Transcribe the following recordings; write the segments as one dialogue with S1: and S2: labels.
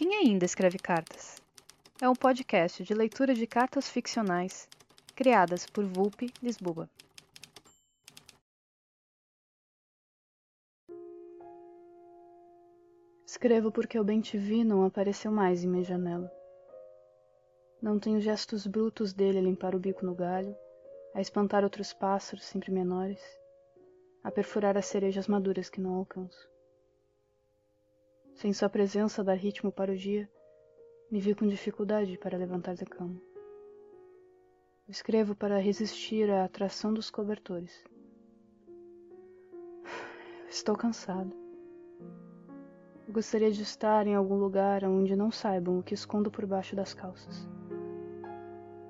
S1: Quem ainda escreve cartas? É um podcast de leitura de cartas ficcionais criadas por Vulpe Lisboa. Escrevo porque o bem te vi não apareceu mais em minha janela. Não tenho gestos brutos dele a limpar o bico no galho, a espantar outros pássaros sempre menores, a perfurar as cerejas maduras que não alcanço. Sem sua presença dar ritmo para o dia, me vi com dificuldade para levantar da cama. Escrevo para resistir à atração dos cobertores. Estou cansado. Eu gostaria de estar em algum lugar onde não saibam o que escondo por baixo das calças.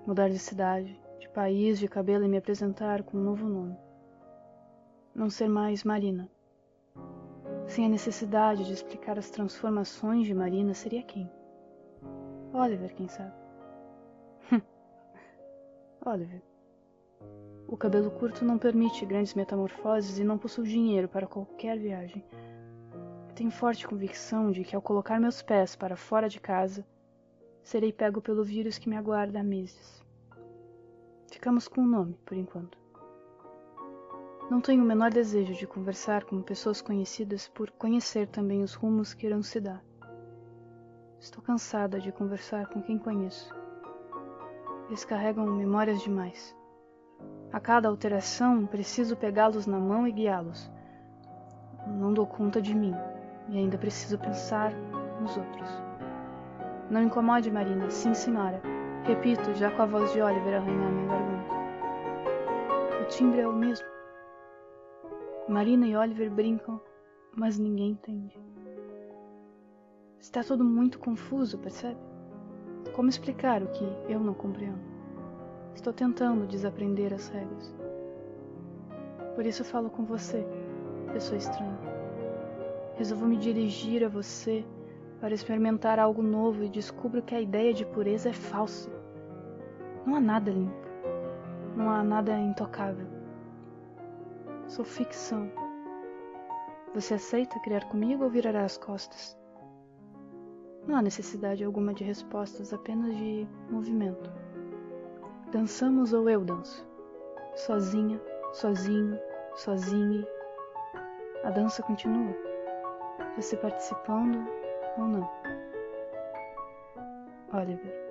S1: Mudar de cidade, de país, de cabelo e me apresentar com um novo nome. Não ser mais Marina sem a necessidade de explicar as transformações de Marina, seria quem? Oliver, quem sabe? Oliver. O cabelo curto não permite grandes metamorfoses e não possuo dinheiro para qualquer viagem. Tenho forte convicção de que ao colocar meus pés para fora de casa, serei pego pelo vírus que me aguarda há meses. Ficamos com o nome, por enquanto. Não tenho o menor desejo de conversar com pessoas conhecidas por conhecer também os rumos que irão se dar. Estou cansada de conversar com quem conheço. Eles carregam memórias demais. A cada alteração, preciso pegá-los na mão e guiá-los. Não dou conta de mim e ainda preciso pensar nos outros. Não incomode, Marina. Sim, senhora. Repito, já com a voz de Oliver arranhar minha garganta. O timbre é o mesmo. Marina e Oliver brincam, mas ninguém entende. Está tudo muito confuso, percebe? Como explicar o que eu não compreendo? Estou tentando desaprender as regras. Por isso falo com você, pessoa estranha. Resolvo me dirigir a você para experimentar algo novo e descubro que a ideia de pureza é falsa. Não há nada limpo. Não há nada intocável. Sou ficção. Você aceita criar comigo ou virará as costas? Não há necessidade alguma de respostas, apenas de movimento. Dançamos ou eu danço? Sozinha, sozinho, sozinha. A dança continua. Você participando ou não? Oliver.